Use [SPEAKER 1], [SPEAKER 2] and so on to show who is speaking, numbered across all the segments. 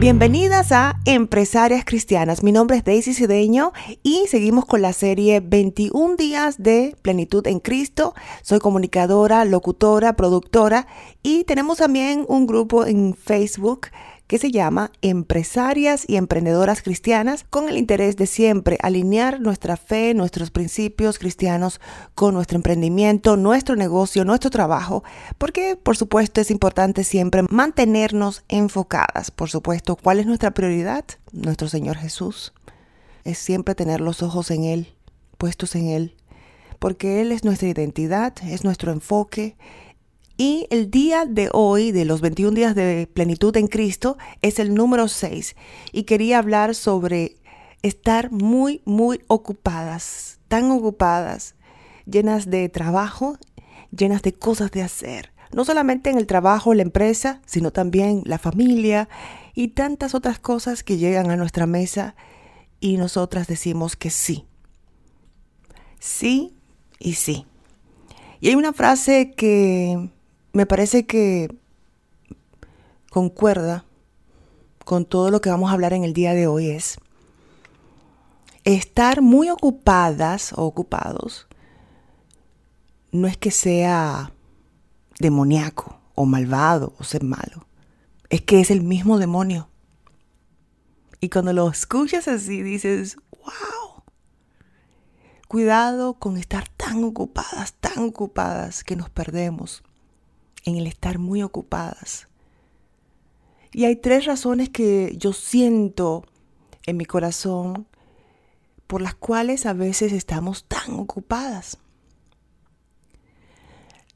[SPEAKER 1] Bienvenidas a Empresarias Cristianas. Mi nombre es Daisy Cedeño y seguimos con la serie 21 días de plenitud en Cristo. Soy comunicadora, locutora, productora y tenemos también un grupo en Facebook que se llama Empresarias y Emprendedoras Cristianas, con el interés de siempre alinear nuestra fe, nuestros principios cristianos con nuestro emprendimiento, nuestro negocio, nuestro trabajo, porque por supuesto es importante siempre mantenernos enfocadas. Por supuesto, ¿cuál es nuestra prioridad? Nuestro Señor Jesús. Es siempre tener los ojos en Él, puestos en Él, porque Él es nuestra identidad, es nuestro enfoque, y el día de hoy, de los 21 días de plenitud en Cristo, es el número 6. Y quería hablar sobre estar muy, muy ocupadas, tan ocupadas, llenas de trabajo, llenas de cosas de hacer. No solamente en el trabajo, la empresa, sino también la familia y tantas otras cosas que llegan a nuestra mesa y nosotras decimos que sí. Sí y sí. Y hay una frase que me parece que concuerda con todo lo que vamos a hablar en el día de hoy es estar muy ocupadas o ocupados no es que sea demoníaco o malvado o ser malo, es que es el mismo demonio. Y cuando lo escuchas así dices, wow, cuidado con estar tan ocupadas, tan ocupadas que nos perdemos en el estar muy ocupadas. Y hay tres razones que yo siento en mi corazón por las cuales a veces estamos tan ocupadas.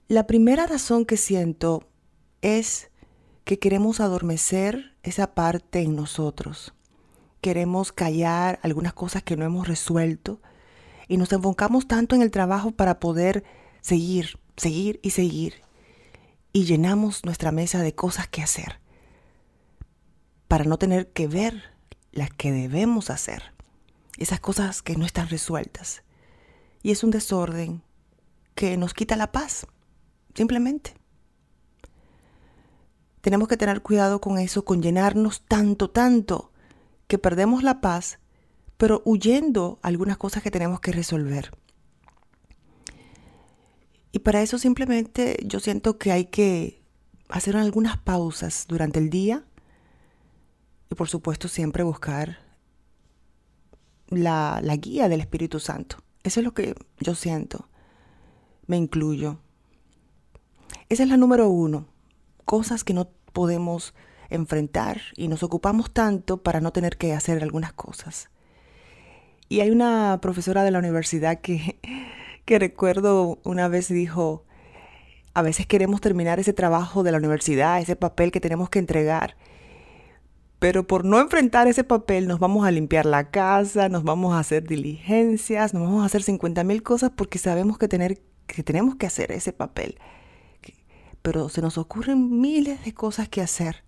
[SPEAKER 1] La primera razón que siento es que queremos adormecer esa parte en nosotros. Queremos callar algunas cosas que no hemos resuelto y nos enfocamos tanto en el trabajo para poder seguir, seguir y seguir y llenamos nuestra mesa de cosas que hacer para no tener que ver las que debemos hacer, esas cosas que no están resueltas. Y es un desorden que nos quita la paz, simplemente. Tenemos que tener cuidado con eso, con llenarnos tanto, tanto, que perdemos la paz, pero huyendo algunas cosas que tenemos que resolver. Y para eso simplemente yo siento que hay que hacer algunas pausas durante el día y por supuesto siempre buscar la, la guía del Espíritu Santo. Eso es lo que yo siento. Me incluyo. Esa es la número uno. Cosas que no podemos enfrentar y nos ocupamos tanto para no tener que hacer algunas cosas. Y hay una profesora de la universidad que que recuerdo una vez dijo, a veces queremos terminar ese trabajo de la universidad, ese papel que tenemos que entregar, pero por no enfrentar ese papel nos vamos a limpiar la casa, nos vamos a hacer diligencias, nos vamos a hacer 50 mil cosas porque sabemos que, tener, que tenemos que hacer ese papel. Pero se nos ocurren miles de cosas que hacer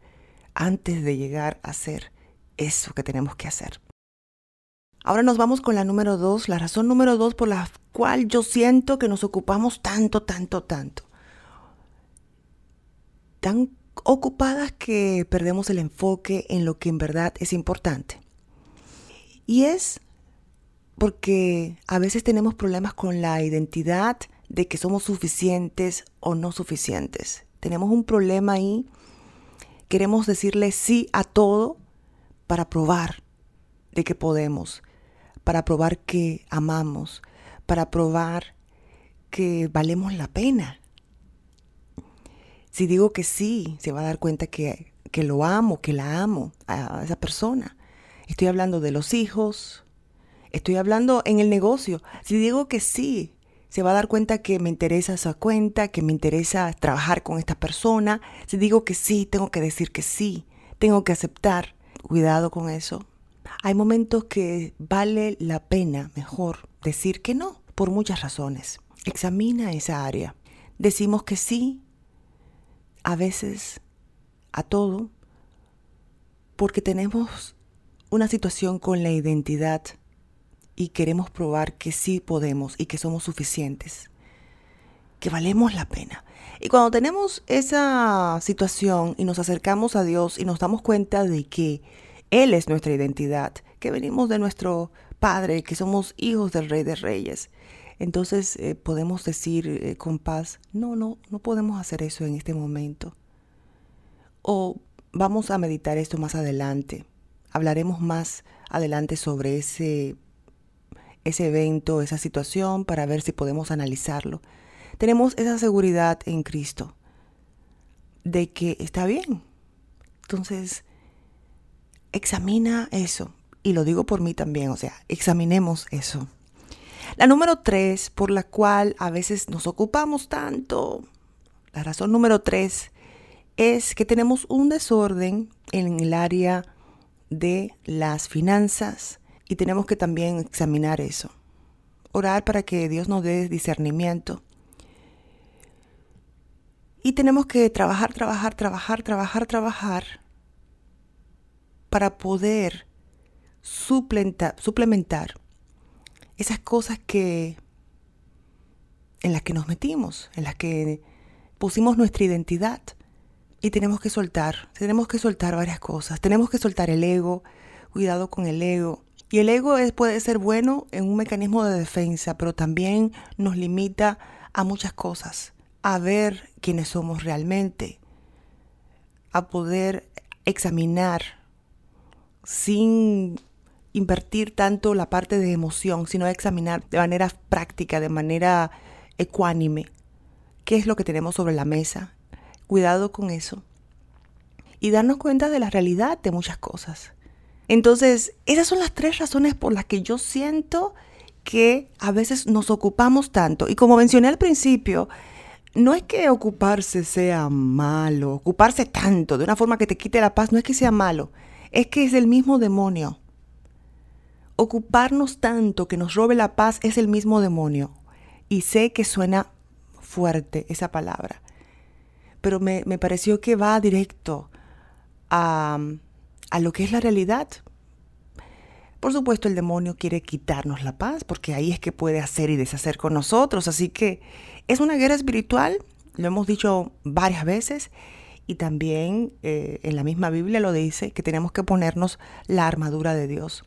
[SPEAKER 1] antes de llegar a hacer eso que tenemos que hacer. Ahora nos vamos con la número dos, la razón número dos por la cual yo siento que nos ocupamos tanto, tanto, tanto. Tan ocupadas que perdemos el enfoque en lo que en verdad es importante. Y es porque a veces tenemos problemas con la identidad de que somos suficientes o no suficientes. Tenemos un problema ahí. Queremos decirle sí a todo para probar de que podemos para probar que amamos, para probar que valemos la pena. Si digo que sí, se va a dar cuenta que, que lo amo, que la amo a esa persona. Estoy hablando de los hijos, estoy hablando en el negocio. Si digo que sí, se va a dar cuenta que me interesa esa cuenta, que me interesa trabajar con esta persona. Si digo que sí, tengo que decir que sí, tengo que aceptar. Cuidado con eso. Hay momentos que vale la pena mejor decir que no, por muchas razones. Examina esa área. Decimos que sí, a veces a todo, porque tenemos una situación con la identidad y queremos probar que sí podemos y que somos suficientes. que valemos la pena. Y cuando tenemos esa situación y nos acercamos a Dios y nos damos cuenta de que Él es nuestra identidad, que venimos de nuestro Padre, que somos hijos del Rey de Reyes, entonces eh, podemos decir eh, con paz, no, no, no podemos hacer eso en este momento. O vamos a meditar esto más adelante. Hablaremos más adelante sobre ese, ese evento, esa situación, para ver si podemos analizarlo tenemos esa seguridad en Cristo de que está bien. Entonces, examina eso. Y lo digo por mí también, o sea, examinemos eso. La número tres, por la cual a veces nos ocupamos tanto, la razón número tres es que tenemos un desorden en el área de las finanzas y tenemos que también examinar eso. Orar para que Dios nos dé discernimiento y tenemos que trabajar, trabajar, trabajar, trabajar, trabajar para poder suplementar, esas cosas que en las que nos metimos, en las que pusimos nuestra identidad. Y tenemos que soltar, tenemos que soltar varias cosas. Tenemos que soltar el ego, cuidado con el ego. Y el ego puede ser bueno en un mecanismo de defensa, pero también nos limita a muchas cosas a ver quiénes somos realmente, a poder examinar sin invertir tanto la parte de emoción, sino examinar de manera práctica, de manera ecuánime, qué es lo que tenemos sobre la mesa. Cuidado con eso. Y darnos cuenta de la realidad de muchas cosas. Entonces, esas son las tres razones por las que yo siento que a veces nos ocupamos tanto. Y como mencioné al principio, no es que ocuparse sea malo, ocuparse tanto de una forma que te quite la paz, no es que sea malo, es que es el mismo demonio. Ocuparnos tanto que nos robe la paz es el mismo demonio. Y sé que suena fuerte esa palabra, pero me, pareció que va directo a, a lo que es la realidad. Por supuesto, el demonio quiere quitarnos la paz, porque ahí es que puede hacer y deshacer con nosotros. Así que es una guerra espiritual, lo hemos dicho varias veces, y también eh, en la misma Biblia lo dice, que tenemos que ponernos la armadura de Dios.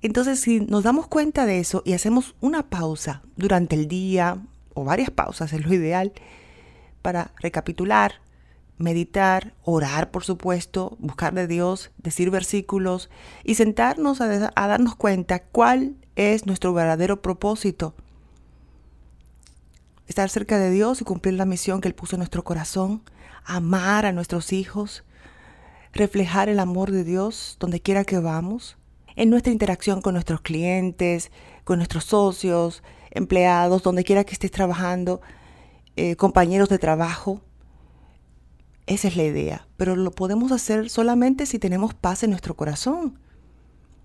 [SPEAKER 1] Entonces, si nos damos cuenta de eso y hacemos una pausa durante el día, o varias pausas es lo ideal, para recapitular, meditar, orar, por supuesto, buscar de Dios, decir versículos y sentarnos a, darnos cuenta cuál es nuestro verdadero propósito. Estar cerca de Dios y cumplir la misión que Él puso en nuestro corazón, amar a nuestros hijos, reflejar el amor de Dios donde quiera que vamos, en nuestra interacción con nuestros clientes, con nuestros socios, empleados, donde quiera que estés trabajando, eh, compañeros de trabajo. Esa es la idea, pero lo podemos hacer solamente si tenemos paz en nuestro corazón.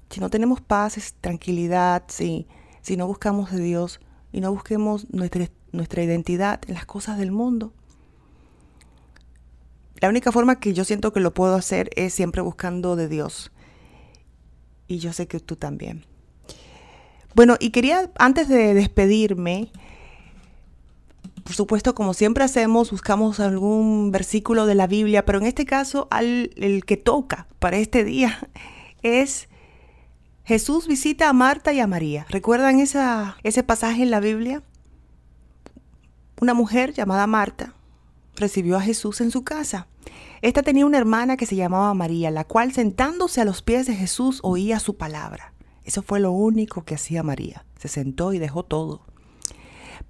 [SPEAKER 1] Si no tenemos paz, es tranquilidad, si, si no buscamos de Dios y no busquemos nuestra nuestra identidad en las cosas del mundo. La única forma que yo siento que lo puedo hacer es siempre buscando de Dios. Y yo sé que tú también. Bueno, y quería, antes de despedirme, por supuesto, como siempre hacemos, buscamos algún versículo de la Biblia, pero en este caso el que toca para este día es Jesús visita a Marta y a María. ¿Recuerdan esa, ese pasaje en la Biblia? Una mujer llamada Marta recibió a Jesús en su casa. Esta tenía una hermana que se llamaba María, la cual sentándose a los pies de Jesús oía su palabra. Eso fue lo único que hacía María. Se sentó y dejó todo.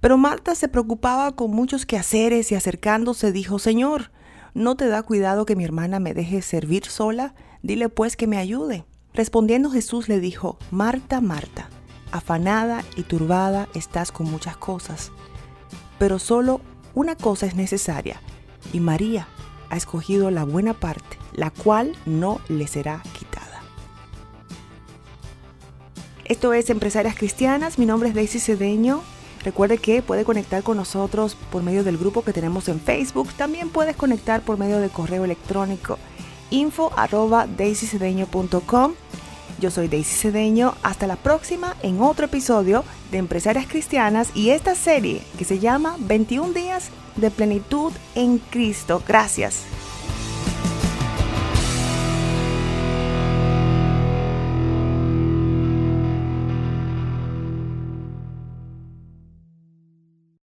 [SPEAKER 1] Pero Marta se preocupaba con muchos quehaceres y acercándose dijo, Señor, ¿no te da cuidado que mi hermana me deje servir sola? Dile pues que me ayude. Respondiendo Jesús le dijo, Marta, Marta, afanada y turbada estás con muchas cosas pero solo una cosa es necesaria, y María ha escogido la buena parte, la cual no le será quitada. Esto es Empresarias Cristianas, mi nombre es Daisy Cedeño. Recuerde que puede conectar con nosotros por medio del grupo que tenemos en Facebook. También puedes conectar por medio de correo electrónico info arroba Yo soy Daisy Cedeño. Hasta la próxima en otro episodio de Empresarias Cristianas y esta serie que se llama 21 días de plenitud en Cristo. Gracias.